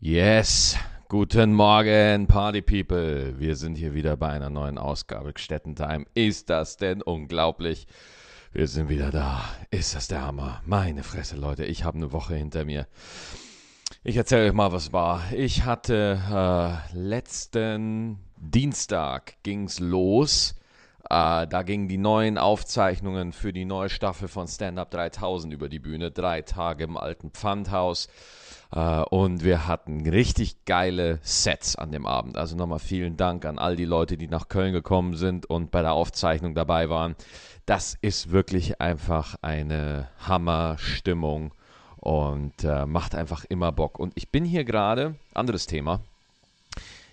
Yes, guten Morgen, Party People. Wir sind hier wieder bei einer neuen Ausgabe Gstettentime. Ist das denn unglaublich? Wir sind wieder da. Ist das der Hammer? Meine Fresse, Leute, ich habe eine Woche hinter mir. Ich erzähle euch mal, was war. Ich hatte äh, letzten Dienstag ging's los. Äh, da gingen die neuen Aufzeichnungen für die neue Staffel von Stand Up 3000 über die Bühne. Drei Tage im alten Pfandhaus. Uh, und wir hatten richtig geile Sets an dem Abend. Also nochmal vielen Dank an all die Leute, die nach Köln gekommen sind und bei der Aufzeichnung dabei waren. Das ist wirklich einfach eine Hammerstimmung und uh, macht einfach immer Bock. Und ich bin hier gerade, anderes Thema,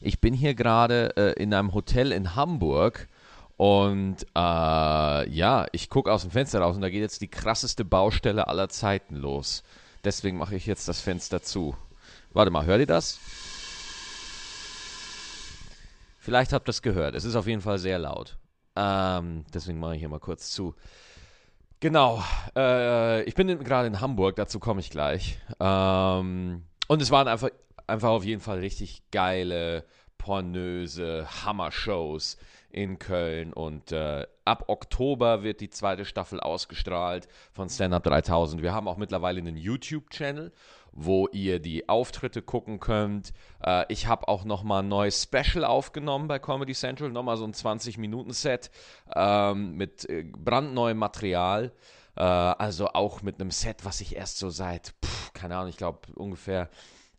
ich bin hier gerade uh, in einem Hotel in Hamburg. Und ja, ich gucke aus dem Fenster raus und da geht jetzt die krasseste Baustelle aller Zeiten los. Deswegen mache ich jetzt das Fenster zu. Warte mal, hört ihr das? Vielleicht habt ihr es gehört. Es ist auf jeden Fall sehr laut. Ähm, deswegen mache ich hier mal kurz zu. Genau. Äh, ich bin gerade in Hamburg, dazu komme ich gleich. Ähm, und es waren einfach, einfach auf jeden Fall richtig geile, pornöse Hammer-Shows in Köln und äh, ab Oktober wird die zweite Staffel ausgestrahlt von Stand Up 3000. Wir haben auch mittlerweile einen YouTube-Channel, wo ihr die Auftritte gucken könnt. Äh, ich habe auch nochmal ein neues Special aufgenommen bei Comedy Central, nochmal so ein 20-Minuten-Set ähm, mit äh, brandneuem Material. Äh, also auch mit einem Set, was ich erst so seit, pff, keine Ahnung, ich glaube ungefähr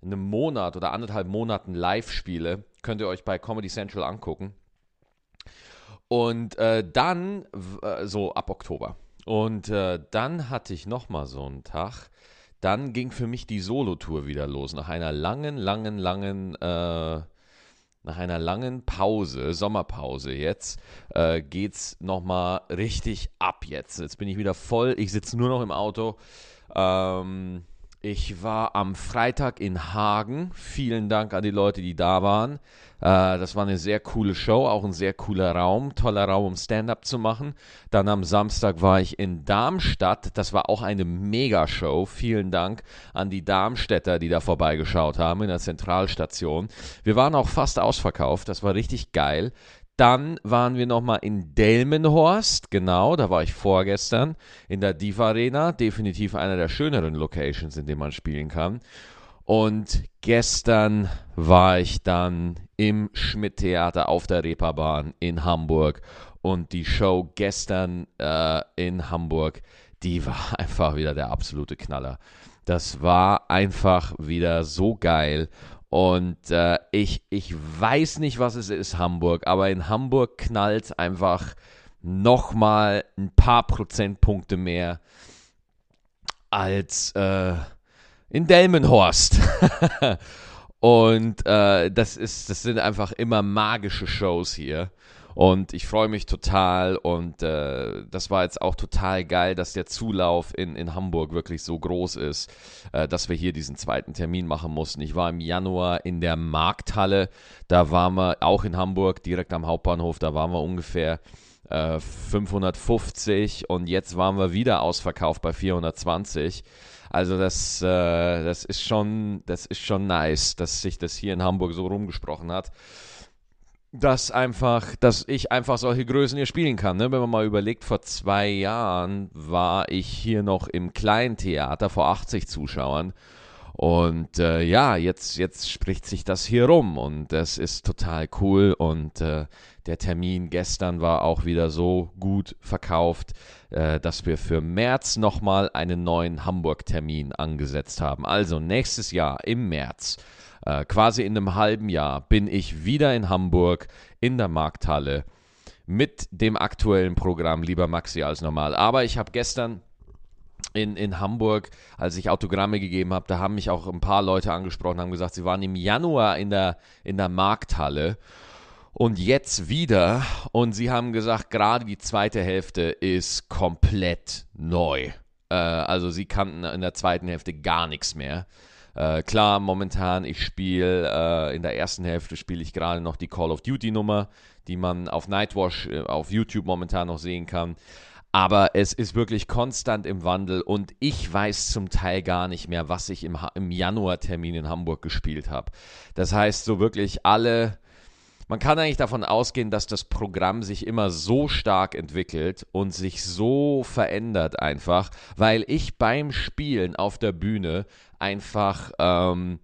einem Monat oder anderthalb Monaten live spiele. Könnt ihr euch bei Comedy Central angucken. Und äh, dann, äh, so ab Oktober. Und äh, dann hatte ich nochmal so einen Tag. Dann ging für mich die Solo-Tour wieder los. Nach einer langen, langen, langen, äh, nach einer langen Pause, Sommerpause jetzt, äh, geht's nochmal richtig ab jetzt. Jetzt bin ich wieder voll. Ich sitze nur noch im Auto. Ähm, ich war am Freitag in Hagen. Vielen Dank an die Leute, die da waren. Äh, das war eine sehr coole Show, auch ein sehr cooler Raum, toller Raum, um Stand-up zu machen. Dann am Samstag war ich in Darmstadt. Das war auch eine Mega-Show. Vielen Dank an die Darmstädter, die da vorbeigeschaut haben in der Zentralstation. Wir waren auch fast ausverkauft. Das war richtig geil. Dann waren wir nochmal in Delmenhorst, genau, da war ich vorgestern, in der Diva Arena, definitiv einer der schöneren Locations, in dem man spielen kann. Und gestern war ich dann im Schmidt-Theater auf der Reeperbahn in Hamburg. Und die Show gestern äh, in Hamburg, die war einfach wieder der absolute Knaller. Das war einfach wieder so geil. Und äh, ich, ich weiß nicht, was es ist, Hamburg, aber in Hamburg knallt einfach nochmal ein paar Prozentpunkte mehr als äh, in Delmenhorst. Und äh, das, ist, das sind einfach immer magische Shows hier. Und ich freue mich total und äh, das war jetzt auch total geil, dass der Zulauf in, in Hamburg wirklich so groß ist, äh, dass wir hier diesen zweiten Termin machen mussten. Ich war im Januar in der Markthalle, da waren wir auch in Hamburg, direkt am Hauptbahnhof, da waren wir ungefähr 550 äh, und jetzt waren wir wieder ausverkauft bei 420. Also das, äh, das ist schon, das ist schon nice, dass sich das hier in Hamburg so rumgesprochen hat dass einfach, dass ich einfach solche Größen hier spielen kann. Ne? Wenn man mal überlegt, vor zwei Jahren war ich hier noch im kleinen Theater vor 80 Zuschauern. Und äh, ja, jetzt, jetzt spricht sich das hier rum und das ist total cool. Und äh, der Termin gestern war auch wieder so gut verkauft, äh, dass wir für März nochmal einen neuen Hamburg-Termin angesetzt haben. Also nächstes Jahr im März äh, quasi in einem halben Jahr bin ich wieder in Hamburg in der Markthalle mit dem aktuellen Programm Lieber Maxi als normal. Aber ich habe gestern in, in Hamburg, als ich Autogramme gegeben habe, da haben mich auch ein paar Leute angesprochen, haben gesagt, sie waren im Januar in der, in der Markthalle und jetzt wieder. Und sie haben gesagt, gerade die zweite Hälfte ist komplett neu. Äh, also sie kannten in der zweiten Hälfte gar nichts mehr. Äh, klar, momentan, ich spiele äh, in der ersten Hälfte spiele ich gerade noch die Call of Duty Nummer, die man auf Nightwash äh, auf YouTube momentan noch sehen kann. Aber es ist wirklich konstant im Wandel und ich weiß zum Teil gar nicht mehr, was ich im, im Januar-Termin in Hamburg gespielt habe. Das heißt, so wirklich alle, man kann eigentlich davon ausgehen, dass das Programm sich immer so stark entwickelt und sich so verändert einfach, weil ich beim Spielen auf der Bühne einfach ähm,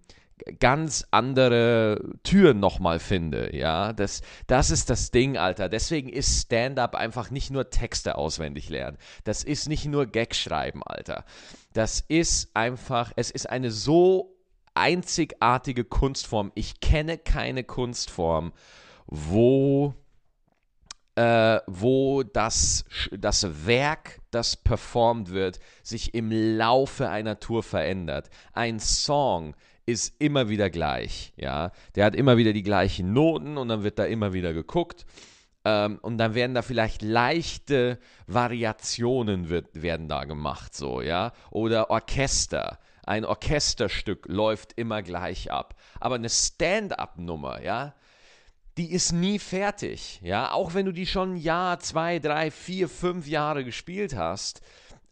ganz andere Türen nochmal finde. Ja, das, das ist das Ding, Alter. Deswegen ist Stand-up einfach nicht nur Texte auswendig lernen. Das ist nicht nur Gag schreiben, Alter. Das ist einfach, es ist eine so einzigartige Kunstform. Ich kenne keine Kunstform, wo äh, wo das, das Werk, das performt wird, sich im Laufe einer Tour verändert. Ein Song ist immer wieder gleich, ja. Der hat immer wieder die gleichen Noten und dann wird da immer wieder geguckt. Ähm, und dann werden da vielleicht leichte Variationen wird, werden da gemacht, so, ja. Oder Orchester. Ein Orchesterstück läuft immer gleich ab. Aber eine Stand-up-Nummer, ja, die ist nie fertig, ja. Auch wenn du die schon ein Jahr, zwei, drei, vier, fünf Jahre gespielt hast,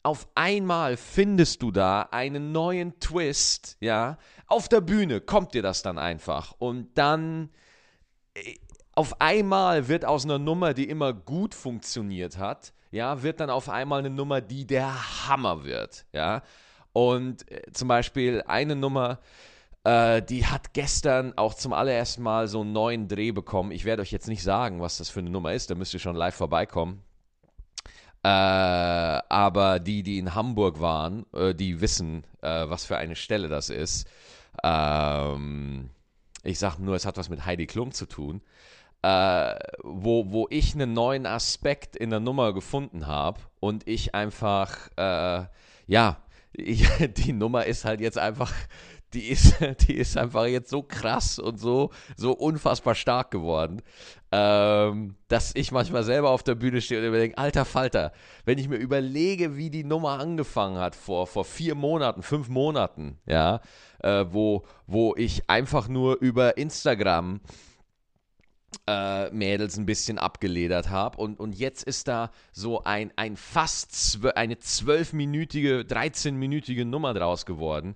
auf einmal findest du da einen neuen Twist, ja. Auf der Bühne kommt dir das dann einfach. Und dann äh, auf einmal wird aus einer Nummer, die immer gut funktioniert hat, ja, wird dann auf einmal eine Nummer, die der Hammer wird, ja. Und äh, zum Beispiel eine Nummer, äh, die hat gestern auch zum allerersten Mal so einen neuen Dreh bekommen. Ich werde euch jetzt nicht sagen, was das für eine Nummer ist, da müsst ihr schon live vorbeikommen. Äh, aber die, die in Hamburg waren, äh, die wissen, äh, was für eine Stelle das ist. Ähm, ich sage nur, es hat was mit Heidi Klum zu tun. Äh, wo, wo ich einen neuen Aspekt in der Nummer gefunden habe und ich einfach, äh, ja, ich, die Nummer ist halt jetzt einfach die ist, die ist einfach jetzt so krass und so, so unfassbar stark geworden, ähm, dass ich manchmal selber auf der Bühne stehe und denke, alter Falter, wenn ich mir überlege, wie die Nummer angefangen hat vor, vor vier Monaten, fünf Monaten, ja, äh, wo, wo ich einfach nur über Instagram äh, Mädels ein bisschen abgeledert habe. Und, und jetzt ist da so ein, ein fast zwölf, eine zwölfminütige, 13-minütige Nummer draus geworden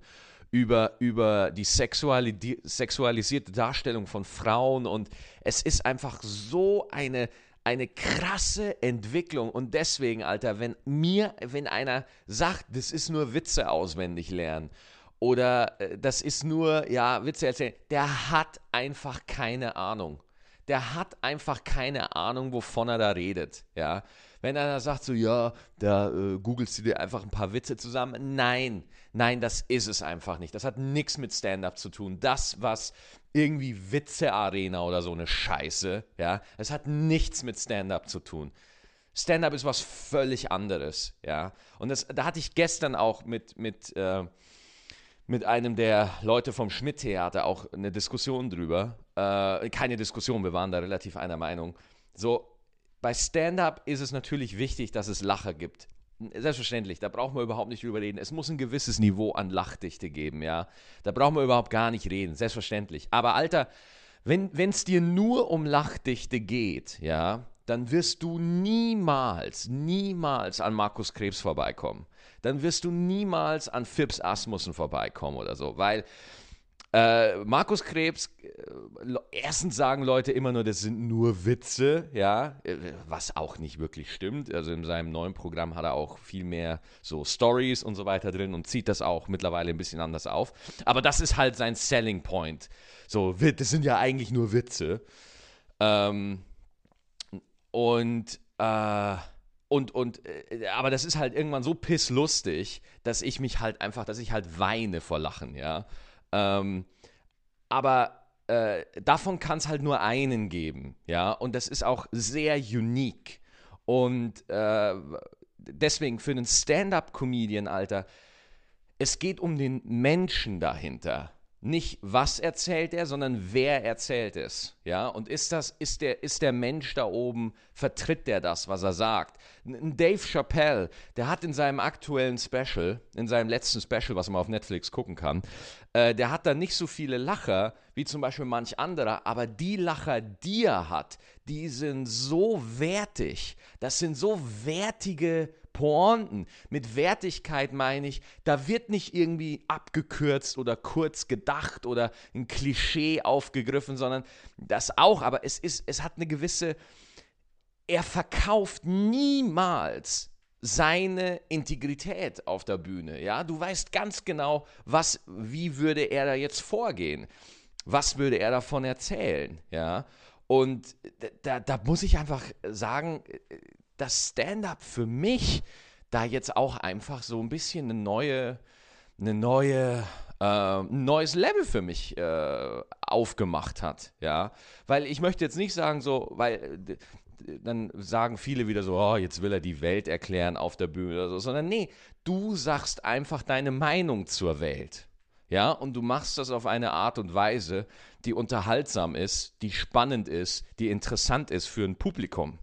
über, über die sexuali sexualisierte Darstellung von Frauen und es ist einfach so eine, eine krasse Entwicklung und deswegen, Alter, wenn mir, wenn einer sagt, das ist nur Witze auswendig lernen oder äh, das ist nur, ja, Witze erzählen, der hat einfach keine Ahnung. Der hat einfach keine Ahnung, wovon er da redet, ja. Wenn einer sagt so, ja, da äh, googelst du dir einfach ein paar Witze zusammen. Nein, nein, das ist es einfach nicht. Das hat nichts mit Stand-up zu tun. Das, was irgendwie Witze-Arena oder so eine Scheiße, ja, das hat nichts mit Stand-up zu tun. Stand-up ist was völlig anderes, ja. Und das, da hatte ich gestern auch mit, mit, äh, mit einem der Leute vom Schmidt-Theater auch eine Diskussion drüber. Äh, keine Diskussion, wir waren da relativ einer Meinung. So, bei Stand-up ist es natürlich wichtig, dass es Lacher gibt. Selbstverständlich, da brauchen wir überhaupt nicht drüber reden. Es muss ein gewisses Niveau an Lachdichte geben, ja. Da brauchen wir überhaupt gar nicht reden, selbstverständlich. Aber Alter, wenn es dir nur um Lachdichte geht, ja, dann wirst du niemals, niemals an Markus Krebs vorbeikommen. Dann wirst du niemals an Phipps Asmussen vorbeikommen oder so, weil äh, Markus Krebs, äh, erstens sagen Leute immer nur, das sind nur Witze, ja, äh, was auch nicht wirklich stimmt. Also in seinem neuen Programm hat er auch viel mehr so Stories und so weiter drin und zieht das auch mittlerweile ein bisschen anders auf. Aber das ist halt sein Selling Point. So, das sind ja eigentlich nur Witze. Ähm, und, äh, und, und, äh, aber das ist halt irgendwann so pisslustig, dass ich mich halt einfach, dass ich halt weine vor Lachen, ja. Ähm, aber äh, davon kann es halt nur einen geben, ja, und das ist auch sehr unique. Und äh, deswegen für einen Stand-up-Comedian, Alter, es geht um den Menschen dahinter. Nicht was erzählt er, sondern wer erzählt es. Ja, und ist das, ist der, ist der Mensch da oben, vertritt der das, was er sagt? Ein Dave Chappelle, der hat in seinem aktuellen Special, in seinem letzten Special, was man auf Netflix gucken kann, äh, der hat da nicht so viele Lacher wie zum Beispiel manch anderer, aber die Lacher, die er hat, die sind so wertig. Das sind so wertige Pointen, mit Wertigkeit meine ich, da wird nicht irgendwie abgekürzt oder kurz gedacht oder ein Klischee aufgegriffen, sondern das auch, aber es ist, es hat eine gewisse, er verkauft niemals seine Integrität auf der Bühne. Ja, du weißt ganz genau, was, wie würde er da jetzt vorgehen? Was würde er davon erzählen? Ja, und da, da muss ich einfach sagen, dass Stand-up für mich da jetzt auch einfach so ein bisschen eine neue, eine neue, äh, ein neues Level für mich äh, aufgemacht hat, ja, weil ich möchte jetzt nicht sagen so, weil dann sagen viele wieder so, oh, jetzt will er die Welt erklären auf der Bühne oder so, sondern nee, du sagst einfach deine Meinung zur Welt. Ja, und du machst das auf eine Art und Weise, die unterhaltsam ist, die spannend ist, die interessant ist für ein Publikum.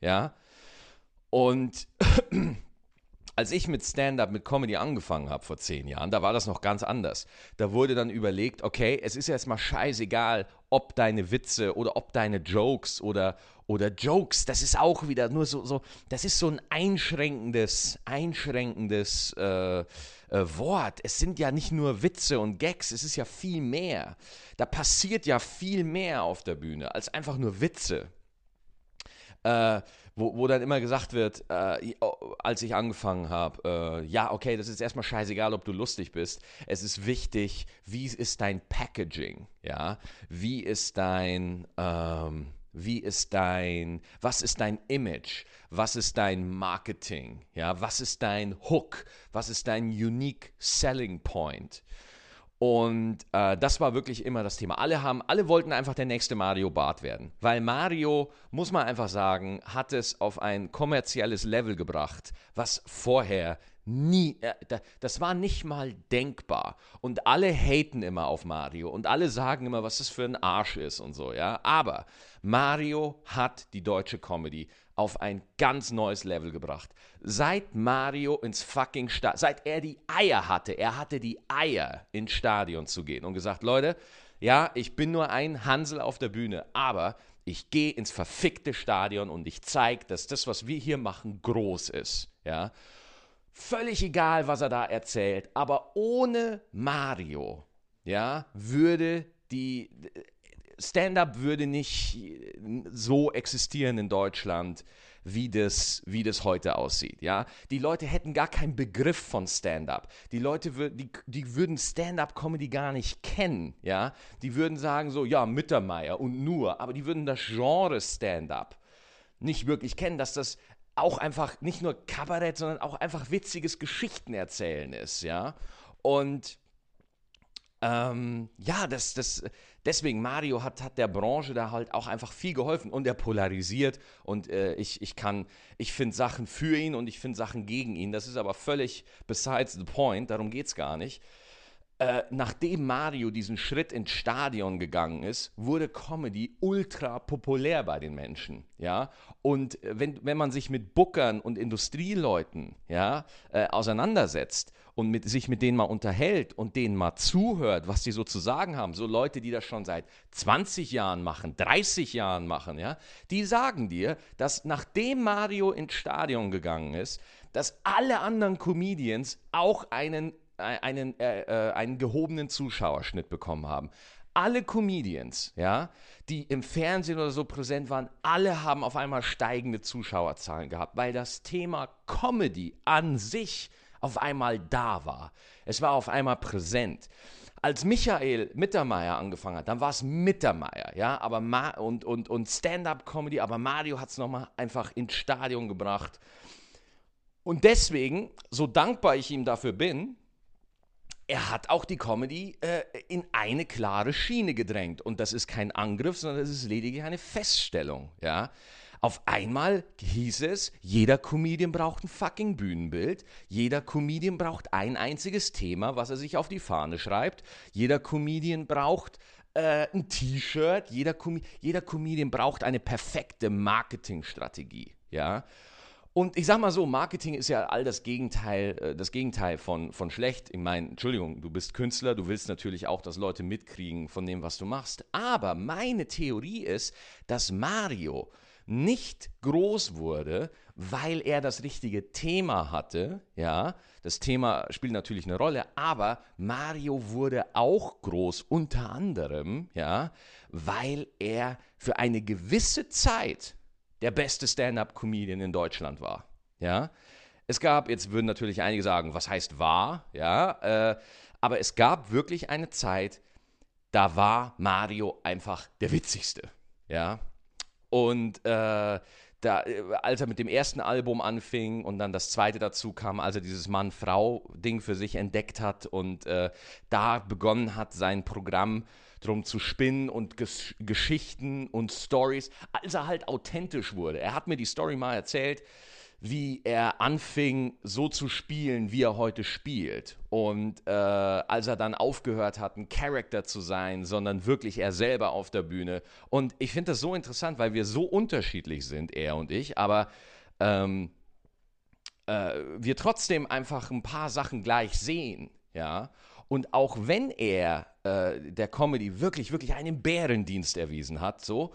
Ja, und als ich mit Stand-up, mit Comedy angefangen habe vor zehn Jahren, da war das noch ganz anders. Da wurde dann überlegt, okay, es ist jetzt mal scheißegal, ob deine Witze oder ob deine Jokes oder, oder Jokes, das ist auch wieder nur so, so das ist so ein einschränkendes, einschränkendes äh, äh, Wort. Es sind ja nicht nur Witze und Gags, es ist ja viel mehr. Da passiert ja viel mehr auf der Bühne als einfach nur Witze. Äh, wo, wo dann immer gesagt wird, äh, als ich angefangen habe, äh, ja, okay, das ist erstmal scheißegal, ob du lustig bist. Es ist wichtig, wie ist dein Packaging, ja? Wie ist dein, ähm, wie ist dein, was ist dein Image? Was ist dein Marketing? Ja, was ist dein Hook? Was ist dein unique selling point? Und äh, das war wirklich immer das Thema. Alle haben, alle wollten einfach der nächste Mario Bart werden. Weil Mario, muss man einfach sagen, hat es auf ein kommerzielles Level gebracht, was vorher nie, äh, das war nicht mal denkbar. Und alle haten immer auf Mario und alle sagen immer, was das für ein Arsch ist und so, ja. Aber Mario hat die deutsche Comedy auf ein ganz neues Level gebracht. Seit Mario ins fucking Stadion, seit er die Eier hatte, er hatte die Eier ins Stadion zu gehen und gesagt, Leute, ja, ich bin nur ein Hansel auf der Bühne, aber ich gehe ins verfickte Stadion und ich zeige, dass das, was wir hier machen, groß ist, ja. Völlig egal, was er da erzählt, aber ohne Mario, ja, würde die Stand-up würde nicht so existieren in Deutschland, wie das, wie das heute aussieht. Ja? Die Leute hätten gar keinen Begriff von Stand-up. Die Leute die, die würden Stand-up-Comedy gar nicht kennen. Ja? Die würden sagen so, ja, Mittermeier und nur, aber die würden das Genre Stand-up nicht wirklich kennen, dass das auch einfach nicht nur Kabarett, sondern auch einfach witziges Geschichtenerzählen ist. Ja? Und ähm, ja, das, das, deswegen, Mario hat, hat der Branche da halt auch einfach viel geholfen und er polarisiert und äh, ich, ich kann, ich finde Sachen für ihn und ich finde Sachen gegen ihn. Das ist aber völlig besides the point, darum geht es gar nicht. Äh, nachdem Mario diesen Schritt ins Stadion gegangen ist, wurde Comedy ultra populär bei den Menschen, ja. Und äh, wenn, wenn man sich mit Bookern und Industrieleuten, ja, äh, auseinandersetzt und mit, sich mit denen mal unterhält und denen mal zuhört, was die so zu sagen haben, so Leute, die das schon seit 20 Jahren machen, 30 Jahren machen, ja, die sagen dir, dass nachdem Mario ins Stadion gegangen ist, dass alle anderen Comedians auch einen einen, äh, äh, einen gehobenen Zuschauerschnitt bekommen haben. Alle Comedians, ja, die im Fernsehen oder so präsent waren, alle haben auf einmal steigende Zuschauerzahlen gehabt, weil das Thema Comedy an sich auf einmal da war. Es war auf einmal präsent. Als Michael Mittermeier angefangen hat, dann war es Mittermeier, ja, aber Ma und, und, und Stand-up-Comedy, aber Mario hat es nochmal einfach ins Stadion gebracht. Und deswegen, so dankbar ich ihm dafür bin, er hat auch die Comedy äh, in eine klare Schiene gedrängt. Und das ist kein Angriff, sondern das ist lediglich eine Feststellung. Ja? Auf einmal hieß es, jeder Comedian braucht ein fucking Bühnenbild. Jeder Comedian braucht ein einziges Thema, was er sich auf die Fahne schreibt. Jeder Comedian braucht äh, ein T-Shirt. Jeder, Com jeder Comedian braucht eine perfekte Marketingstrategie. Ja? Und ich sag mal so, Marketing ist ja all das Gegenteil, äh, das Gegenteil von, von schlecht. Ich meine, Entschuldigung, du bist Künstler, du willst natürlich auch, dass Leute mitkriegen von dem, was du machst. Aber meine Theorie ist, dass Mario nicht groß wurde, weil er das richtige Thema hatte, ja. Das Thema spielt natürlich eine Rolle, aber Mario wurde auch groß unter anderem, ja, weil er für eine gewisse Zeit der beste Stand-up-Comedian in Deutschland war, ja. Es gab, jetzt würden natürlich einige sagen, was heißt war, ja, äh, aber es gab wirklich eine Zeit, da war Mario einfach der witzigste, ja. Und äh, da, als er mit dem ersten Album anfing und dann das zweite dazu kam, als er dieses Mann-Frau-Ding für sich entdeckt hat und äh, da begonnen hat, sein Programm drum zu spinnen und Ges Geschichten und Stories, als er halt authentisch wurde. Er hat mir die Story mal erzählt, wie er anfing, so zu spielen, wie er heute spielt. Und äh, als er dann aufgehört hat, ein Charakter zu sein, sondern wirklich er selber auf der Bühne. Und ich finde das so interessant, weil wir so unterschiedlich sind, er und ich, aber ähm, äh, wir trotzdem einfach ein paar Sachen gleich sehen, ja. Und auch wenn er äh, der Comedy wirklich, wirklich einen Bärendienst erwiesen hat, so,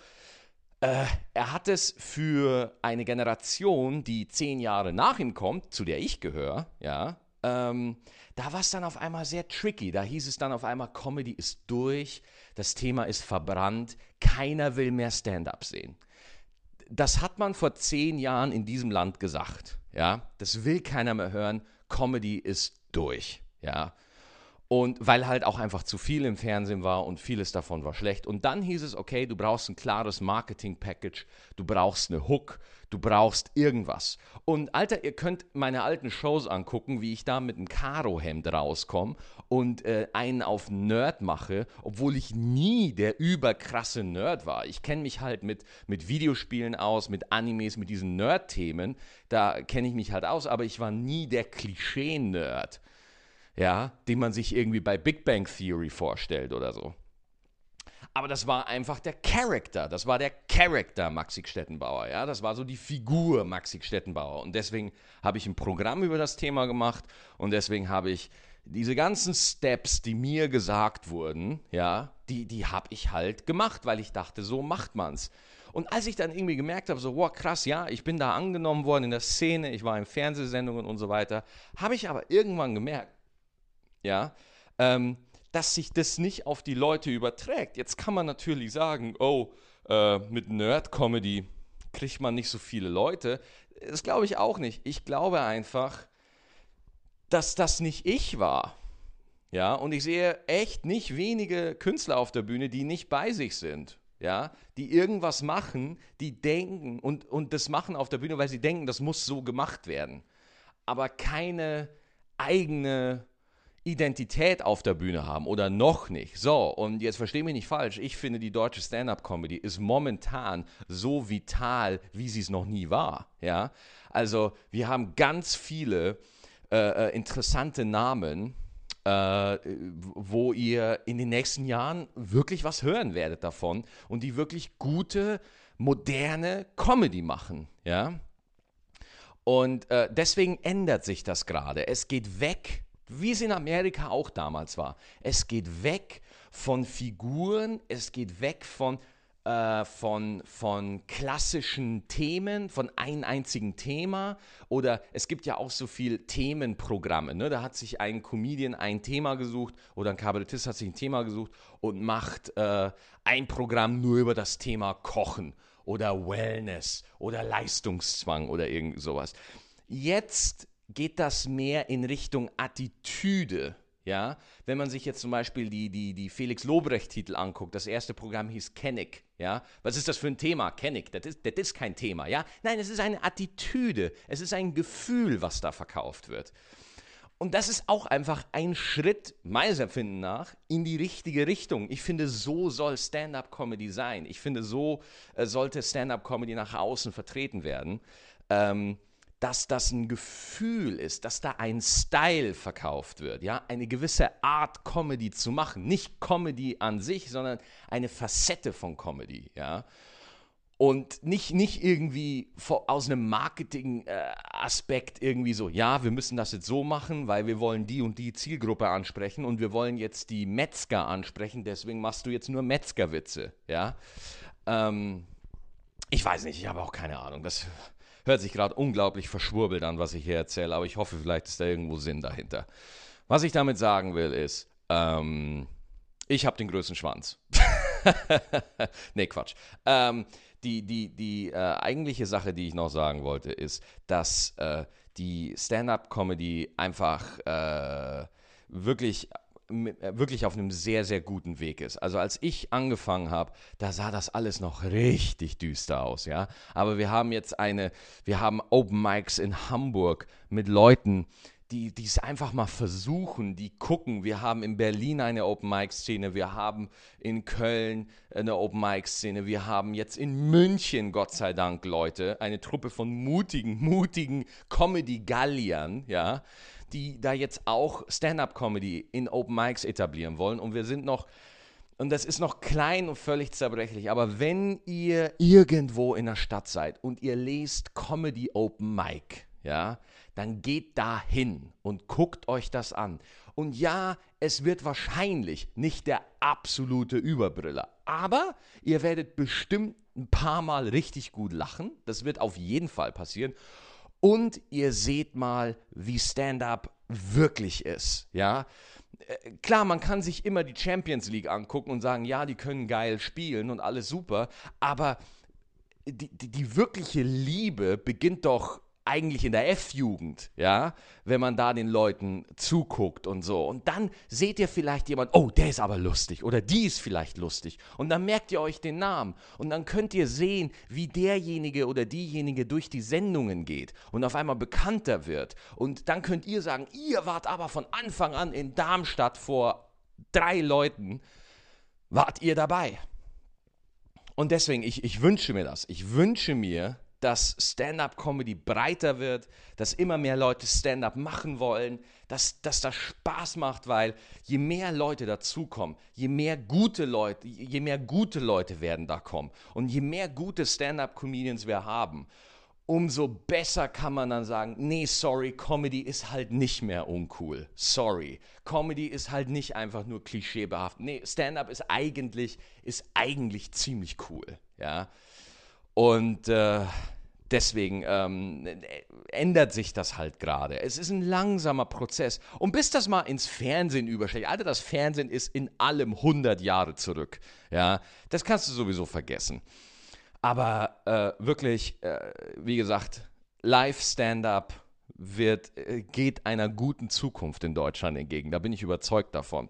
äh, er hat es für eine Generation, die zehn Jahre nach ihm kommt, zu der ich gehöre, ja, ähm, da war es dann auf einmal sehr tricky. Da hieß es dann auf einmal, Comedy ist durch, das Thema ist verbrannt, keiner will mehr Stand-up sehen. Das hat man vor zehn Jahren in diesem Land gesagt. Ja, das will keiner mehr hören. Comedy ist durch. Ja, und weil halt auch einfach zu viel im Fernsehen war und vieles davon war schlecht. Und dann hieß es, okay, du brauchst ein klares Marketing-Package, du brauchst eine Hook, du brauchst irgendwas. Und Alter, ihr könnt meine alten Shows angucken, wie ich da mit einem Karo-Hemd rauskomme und äh, einen auf Nerd mache, obwohl ich nie der überkrasse Nerd war. Ich kenne mich halt mit, mit Videospielen aus, mit Animes, mit diesen Nerd-Themen. Da kenne ich mich halt aus, aber ich war nie der Klischee-Nerd ja, den man sich irgendwie bei Big Bang Theory vorstellt oder so. Aber das war einfach der Charakter, das war der Charakter Maxi Stettenbauer, ja, das war so die Figur Maxi Stettenbauer und deswegen habe ich ein Programm über das Thema gemacht und deswegen habe ich diese ganzen Steps, die mir gesagt wurden, ja, die, die habe ich halt gemacht, weil ich dachte, so macht man's. Und als ich dann irgendwie gemerkt habe, so, wow, krass, ja, ich bin da angenommen worden in der Szene, ich war in Fernsehsendungen und so weiter, habe ich aber irgendwann gemerkt, ja, ähm, dass sich das nicht auf die Leute überträgt. Jetzt kann man natürlich sagen, oh, äh, mit Nerd-Comedy kriegt man nicht so viele Leute. Das glaube ich auch nicht. Ich glaube einfach, dass das nicht ich war. Ja, und ich sehe echt nicht wenige Künstler auf der Bühne, die nicht bei sich sind. Ja, die irgendwas machen, die denken und, und das machen auf der Bühne, weil sie denken, das muss so gemacht werden. Aber keine eigene Identität auf der Bühne haben oder noch nicht. So, und jetzt verstehe mich nicht falsch, ich finde, die deutsche Stand-up-Comedy ist momentan so vital, wie sie es noch nie war. Ja, also wir haben ganz viele äh, äh interessante Namen, äh, wo ihr in den nächsten Jahren wirklich was hören werdet davon und die wirklich gute, moderne Comedy machen. Ja. Und äh, deswegen ändert sich das gerade. Es geht weg wie es in Amerika auch damals war. Es geht weg von Figuren, es geht weg von, äh, von, von klassischen Themen, von einem einzigen Thema. Oder es gibt ja auch so viele Themenprogramme. Ne? Da hat sich ein Comedian ein Thema gesucht oder ein Kabarettist hat sich ein Thema gesucht und macht äh, ein Programm nur über das Thema Kochen oder Wellness oder Leistungszwang oder irgend sowas. Jetzt geht das mehr in Richtung Attitüde. Ja, wenn man sich jetzt zum Beispiel die, die, die Felix Lobrecht-Titel anguckt, das erste Programm hieß Kennick. Ja, was ist das für ein Thema? Kennick, das ist, ist kein Thema. Ja, nein, es ist eine Attitüde, es ist ein Gefühl, was da verkauft wird. Und das ist auch einfach ein Schritt, meines Empfinden nach, in die richtige Richtung. Ich finde, so soll Stand-up-Comedy sein. Ich finde, so äh, sollte Stand-up-Comedy nach außen vertreten werden. Ähm, dass das ein Gefühl ist, dass da ein Style verkauft wird, ja, eine gewisse Art Comedy zu machen, nicht Comedy an sich, sondern eine Facette von Comedy, ja. Und nicht, nicht irgendwie aus einem Marketing-Aspekt irgendwie so, ja, wir müssen das jetzt so machen, weil wir wollen die und die Zielgruppe ansprechen und wir wollen jetzt die Metzger ansprechen, deswegen machst du jetzt nur Metzgerwitze, ja. Ähm, Ich weiß nicht, ich habe auch keine Ahnung. Das hört sich gerade unglaublich verschwurbelt an, was ich hier erzähle, aber ich hoffe, vielleicht ist da irgendwo Sinn dahinter. Was ich damit sagen will, ist, ähm, ich habe den größten Schwanz. nee, Quatsch. Ähm, die die, die äh, eigentliche Sache, die ich noch sagen wollte, ist, dass äh, die Stand-up-Comedy einfach äh, wirklich wirklich auf einem sehr, sehr guten Weg ist. Also als ich angefangen habe, da sah das alles noch richtig düster aus, ja. Aber wir haben jetzt eine, wir haben Open Mics in Hamburg mit Leuten, die, es einfach mal versuchen, die gucken. Wir haben in Berlin eine Open Mic Szene, wir haben in Köln eine Open Mic Szene, wir haben jetzt in München, Gott sei Dank, Leute, eine Truppe von mutigen, mutigen Comedy-Galliern, ja, die da jetzt auch Stand-up-Comedy in Open Mics etablieren wollen. Und wir sind noch, und das ist noch klein und völlig zerbrechlich, aber wenn ihr irgendwo in der Stadt seid und ihr lest Comedy Open Mic, ja, dann geht da hin und guckt euch das an. Und ja, es wird wahrscheinlich nicht der absolute Überbriller, aber ihr werdet bestimmt ein paar Mal richtig gut lachen. Das wird auf jeden Fall passieren und ihr seht mal, wie Stand-up wirklich ist, ja. Äh, klar, man kann sich immer die Champions League angucken und sagen, ja, die können geil spielen und alles super, aber die, die, die wirkliche Liebe beginnt doch eigentlich in der F-Jugend, ja, wenn man da den Leuten zuguckt und so. Und dann seht ihr vielleicht jemand, oh, der ist aber lustig oder die ist vielleicht lustig. Und dann merkt ihr euch den Namen und dann könnt ihr sehen, wie derjenige oder diejenige durch die Sendungen geht und auf einmal bekannter wird. Und dann könnt ihr sagen, ihr wart aber von Anfang an in Darmstadt vor drei Leuten, wart ihr dabei. Und deswegen, ich, ich wünsche mir das. Ich wünsche mir, dass Stand-up-Comedy breiter wird, dass immer mehr Leute Stand-up machen wollen, dass, dass das Spaß macht, weil je mehr Leute dazukommen, je mehr gute Leute, je mehr gute Leute werden da kommen und je mehr gute Stand-up-Comedians wir haben, umso besser kann man dann sagen, nee, sorry, Comedy ist halt nicht mehr uncool. Sorry. Comedy ist halt nicht einfach nur klischeebehaftet. Nee, Stand-up ist eigentlich, ist eigentlich ziemlich cool. Ja. Und äh, deswegen ähm, ändert sich das halt gerade. Es ist ein langsamer Prozess. Und bis das mal ins Fernsehen überschlägt, Alter, das Fernsehen ist in allem 100 Jahre zurück. Ja, das kannst du sowieso vergessen. Aber äh, wirklich, äh, wie gesagt, Live-Stand-up wird, äh, geht einer guten Zukunft in Deutschland entgegen. Da bin ich überzeugt davon.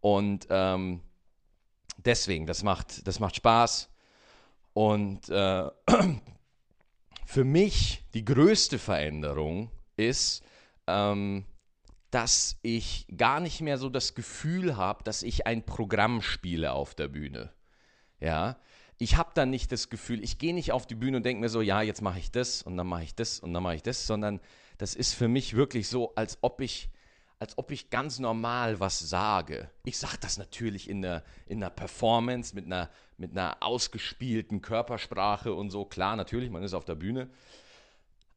Und ähm, deswegen, das macht, das macht Spaß. Und äh, für mich die größte Veränderung ist, ähm, dass ich gar nicht mehr so das Gefühl habe, dass ich ein Programm spiele auf der Bühne. Ja, ich habe dann nicht das Gefühl, ich gehe nicht auf die Bühne und denke mir so, ja, jetzt mache ich das und dann mache ich das und dann mache ich das, sondern das ist für mich wirklich so, als ob ich als ob ich ganz normal was sage. Ich sage das natürlich in einer, in einer Performance mit einer, mit einer ausgespielten Körpersprache und so. Klar, natürlich, man ist auf der Bühne.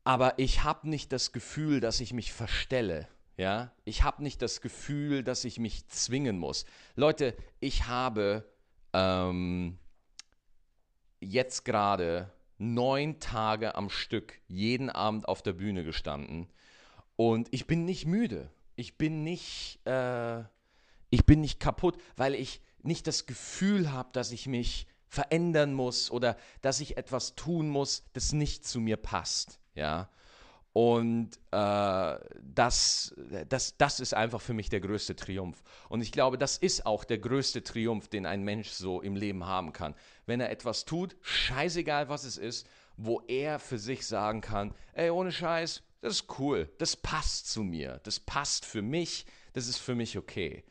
Aber ich habe nicht das Gefühl, dass ich mich verstelle. Ja? Ich habe nicht das Gefühl, dass ich mich zwingen muss. Leute, ich habe ähm, jetzt gerade neun Tage am Stück jeden Abend auf der Bühne gestanden und ich bin nicht müde ich bin nicht, äh, ich bin nicht kaputt, weil ich nicht das Gefühl habe, dass ich mich verändern muss oder dass ich etwas tun muss, das nicht zu mir passt. Ja. Und äh, das, das, das ist einfach für mich der größte Triumph. Und ich glaube, das ist auch der größte Triumph, den ein Mensch so im Leben haben kann. Wenn er etwas tut, scheißegal was es ist, wo er für sich sagen kann, ey, ohne Scheiß, das ist cool, das passt zu mir, das passt für mich, das ist für mich okay.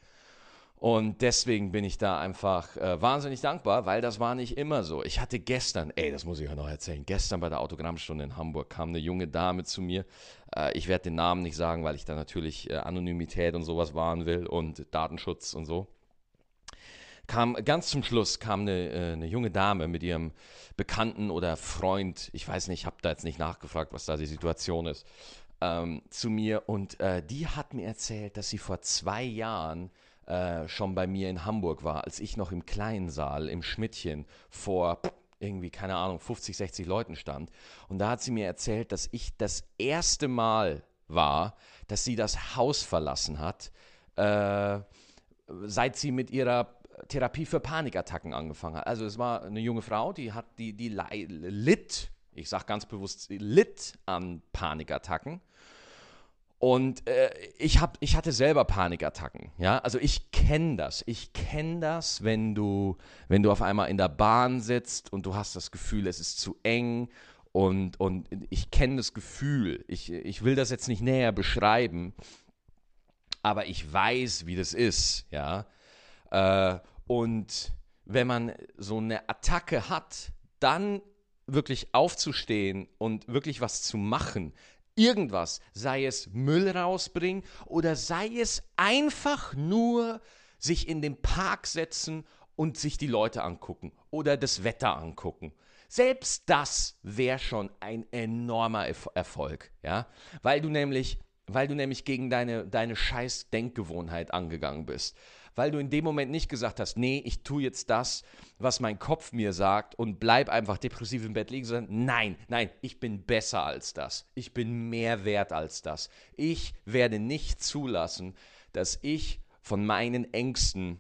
Und deswegen bin ich da einfach äh, wahnsinnig dankbar, weil das war nicht immer so. Ich hatte gestern, ey, das muss ich auch noch erzählen, gestern bei der Autogrammstunde in Hamburg kam eine junge Dame zu mir. Äh, ich werde den Namen nicht sagen, weil ich da natürlich äh, Anonymität und sowas wahren will und Datenschutz und so kam ganz zum Schluss kam eine, äh, eine junge Dame mit ihrem Bekannten oder Freund, ich weiß nicht, ich habe da jetzt nicht nachgefragt, was da die Situation ist, ähm, zu mir und äh, die hat mir erzählt, dass sie vor zwei Jahren äh, schon bei mir in Hamburg war, als ich noch im kleinen Saal im Schmidtchen vor irgendwie, keine Ahnung, 50, 60 Leuten stand. Und da hat sie mir erzählt, dass ich das erste Mal war, dass sie das Haus verlassen hat, äh, seit sie mit ihrer Therapie für Panikattacken angefangen hat. Also es war eine junge Frau, die hat die, die litt, ich sage ganz bewusst, litt an Panikattacken. Und äh, ich, hab, ich hatte selber Panikattacken. Ja? Also ich kenne das. Ich kenne das, wenn du, wenn du auf einmal in der Bahn sitzt und du hast das Gefühl, es ist zu eng. Und, und ich kenne das Gefühl. Ich, ich will das jetzt nicht näher beschreiben, aber ich weiß, wie das ist. Ja? Äh, und wenn man so eine Attacke hat, dann wirklich aufzustehen und wirklich was zu machen, irgendwas, sei es Müll rausbringen oder sei es einfach nur sich in den Park setzen und sich die Leute angucken oder das Wetter angucken. Selbst das wäre schon ein enormer Erfolg, ja, weil du nämlich, weil du nämlich gegen deine, deine scheiß Denkgewohnheit angegangen bist weil du in dem Moment nicht gesagt hast, nee, ich tue jetzt das, was mein Kopf mir sagt und bleib einfach depressiv im Bett liegen, sondern nein, nein, ich bin besser als das. Ich bin mehr wert als das. Ich werde nicht zulassen, dass ich von meinen Ängsten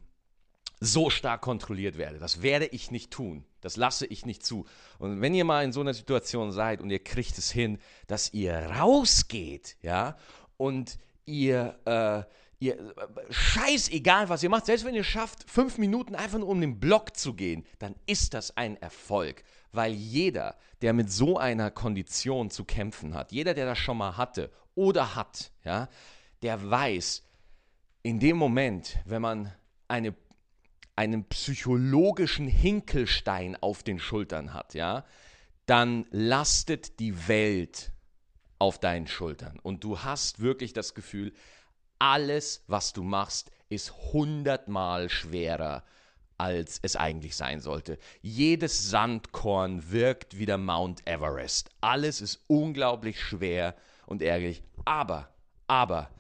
so stark kontrolliert werde. Das werde ich nicht tun. Das lasse ich nicht zu. Und wenn ihr mal in so einer Situation seid und ihr kriegt es hin, dass ihr rausgeht, ja, und ihr äh, ihr, scheißegal, was ihr macht, selbst wenn ihr schafft, fünf Minuten einfach nur um den Block zu gehen, dann ist das ein Erfolg. Weil jeder, der mit so einer Kondition zu kämpfen hat, jeder, der das schon mal hatte oder hat, ja, der weiß, in dem Moment, wenn man eine, einen psychologischen Hinkelstein auf den Schultern hat, ja, dann lastet die Welt auf deinen Schultern. Und du hast wirklich das Gefühl, alles, was du machst, ist hundertmal schwerer, als es eigentlich sein sollte. Jedes Sandkorn wirkt wie der Mount Everest. Alles ist unglaublich schwer und ärgerlich. Aber, aber,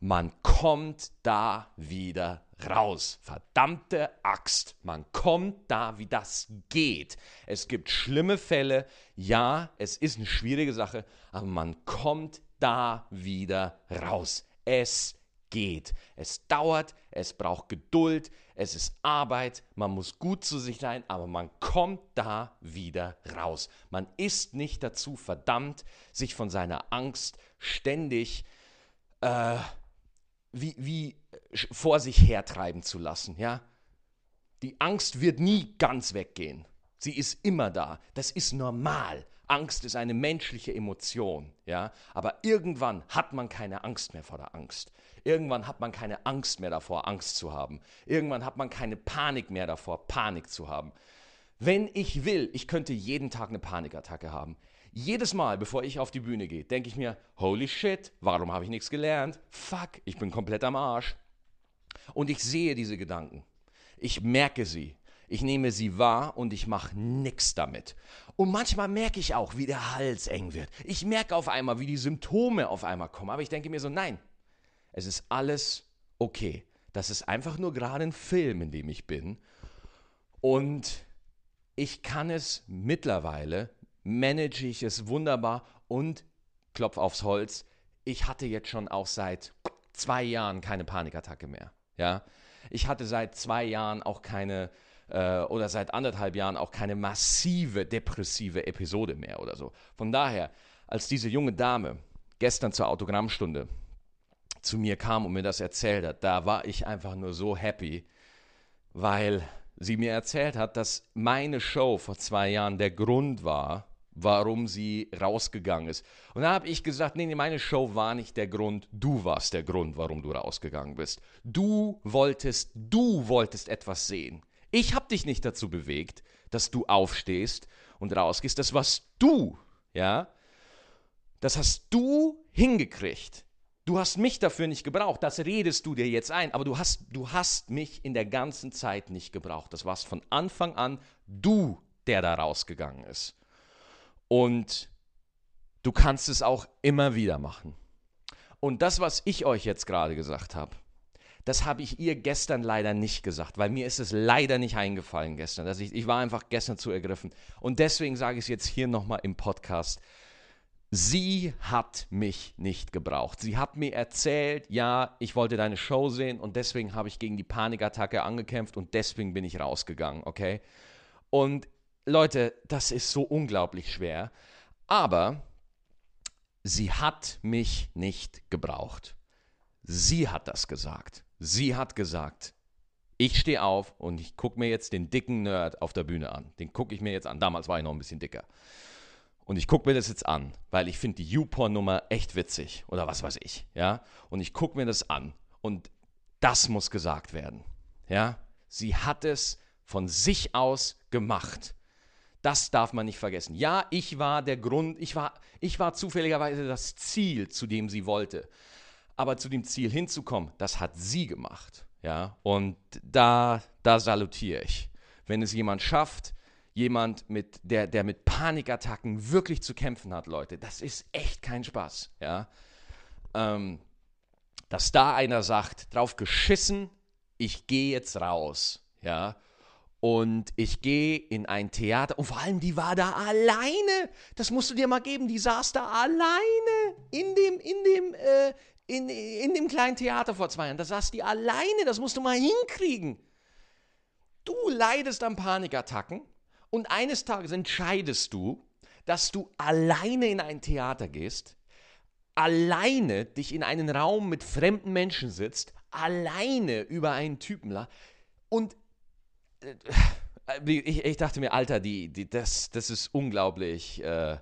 man kommt da wieder raus. Verdammte Axt. Man kommt da, wie das geht. Es gibt schlimme Fälle. Ja, es ist eine schwierige Sache, aber man kommt da wieder raus. Es geht. Es dauert, es braucht Geduld, es ist Arbeit, man muss gut zu sich sein, aber man kommt da wieder raus. Man ist nicht dazu verdammt, sich von seiner Angst ständig äh, wie, wie vor sich hertreiben zu lassen. Ja? Die Angst wird nie ganz weggehen. Sie ist immer da. Das ist normal. Angst ist eine menschliche Emotion, ja, aber irgendwann hat man keine Angst mehr vor der Angst. Irgendwann hat man keine Angst mehr davor, Angst zu haben. Irgendwann hat man keine Panik mehr davor, Panik zu haben. Wenn ich will, ich könnte jeden Tag eine Panikattacke haben. Jedes Mal, bevor ich auf die Bühne gehe, denke ich mir, holy shit, warum habe ich nichts gelernt? Fuck, ich bin komplett am Arsch. Und ich sehe diese Gedanken. Ich merke sie. Ich nehme sie wahr und ich mache nichts damit. Und manchmal merke ich auch, wie der Hals eng wird. Ich merke auf einmal, wie die Symptome auf einmal kommen. Aber ich denke mir so, nein, es ist alles okay. Das ist einfach nur gerade ein Film, in dem ich bin. Und ich kann es mittlerweile, manage ich es wunderbar und klopf aufs Holz. Ich hatte jetzt schon auch seit zwei Jahren keine Panikattacke mehr. Ja, ich hatte seit zwei Jahren auch keine äh, oder seit anderthalb Jahren auch keine massive depressive Episode mehr oder so. Von daher, als diese junge Dame gestern zur Autogrammstunde zu mir kam und mir das erzählt hat, da war ich einfach nur so happy, weil sie mir erzählt hat, dass meine Show vor zwei Jahren der Grund war, warum sie rausgegangen ist. Und da habe ich gesagt, nee, nee, meine Show war nicht der Grund, du warst der Grund, warum du rausgegangen bist. Du wolltest, du wolltest etwas sehen. Ich habe dich nicht dazu bewegt, dass du aufstehst und rausgehst. Das warst du, ja. Das hast du hingekriegt. Du hast mich dafür nicht gebraucht, das redest du dir jetzt ein, aber du hast, du hast mich in der ganzen Zeit nicht gebraucht. Das warst von Anfang an du, der da rausgegangen ist. Und du kannst es auch immer wieder machen. Und das, was ich euch jetzt gerade gesagt habe, Das habe ich ihr gestern leider nicht gesagt, weil mir ist es leider nicht eingefallen gestern. Dass ich, ich war einfach gestern zu ergriffen. Und deswegen sage ich es jetzt hier nochmal im Podcast. Sie hat mich nicht gebraucht. Sie hat mir erzählt, ja, ich wollte deine Show sehen und deswegen habe ich gegen die Panikattacke angekämpft und deswegen bin ich rausgegangen, okay? Und Leute, das ist so unglaublich schwer. Aber sie hat mich nicht gebraucht. Sie hat das gesagt. Sie hat gesagt, ich stehe auf und ich gucke mir jetzt den dicken Nerd auf der Bühne an. Den gucke ich mir jetzt an. Damals war ich noch ein bisschen dicker. Und ich gucke mir das jetzt an, weil ich finde die YouPorn-Nummer echt witzig oder was weiß ich, ja. Und ich gucke mir das an und das muss gesagt werden, ja. Sie hat es von sich aus gemacht. Das darf man nicht vergessen. Ja, ich war der Grund, ich war, ich war zufälligerweise das Ziel, zu dem sie wollte. Aber zu dem Ziel hinzukommen, das hat sie gemacht, ja. Und da, da salutiere ich. Wenn es jemand schafft, jemand, mit, der, der mit Panikattacken wirklich zu kämpfen hat, Leute. Das ist echt kein Spaß. Ja? Ähm, dass da einer sagt, drauf geschissen, ich gehe jetzt raus. Ja? Und ich gehe in ein Theater. Und vor allem, die war da alleine. Das musst du dir mal geben. Die saß da alleine in dem, in dem, äh, in, in dem kleinen Theater vor zwei Jahren. Da saß die alleine. Das musst du mal hinkriegen. Du leidest an Panikattacken und eines Tages entscheidest du, dass du alleine in ein Theater gehst, alleine dich in einen Raum mit fremden Menschen sitzt, alleine über einen Typen und äh, ich, ich, dachte mir, Alter, die, die, das, das ist unglaublich. Äh,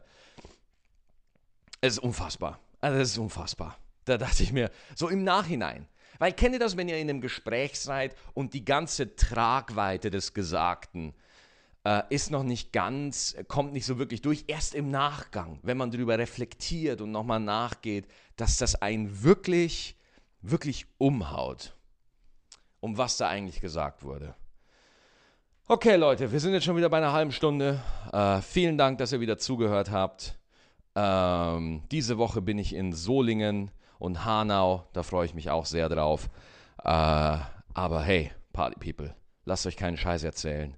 es ist unfassbar. Also, das ist unfassbar. Da dachte ich mir, so im Nachhinein. Weil kennt ihr das, wenn ihr in einem Gespräch seid und die ganze Tragweite des Gesagten äh, ist noch nicht ganz, kommt nicht so wirklich durch. Erst im Nachgang, wenn man darüber reflektiert und nochmal nachgeht, dass das einen wirklich, wirklich umhaut, um was da eigentlich gesagt wurde. Okay, Leute, wir sind jetzt schon wieder bei einer halben Stunde. Äh, vielen Dank, dass ihr wieder zugehört habt. Ähm, diese Woche bin ich in Solingen und Hanau. Da freue ich mich auch sehr drauf. Äh, aber hey, Party People, lasst euch keinen Scheiß erzählen.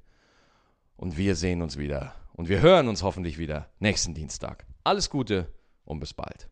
Und wir sehen uns wieder. Und wir hören uns hoffentlich wieder nächsten Dienstag. Alles Gute und bis bald.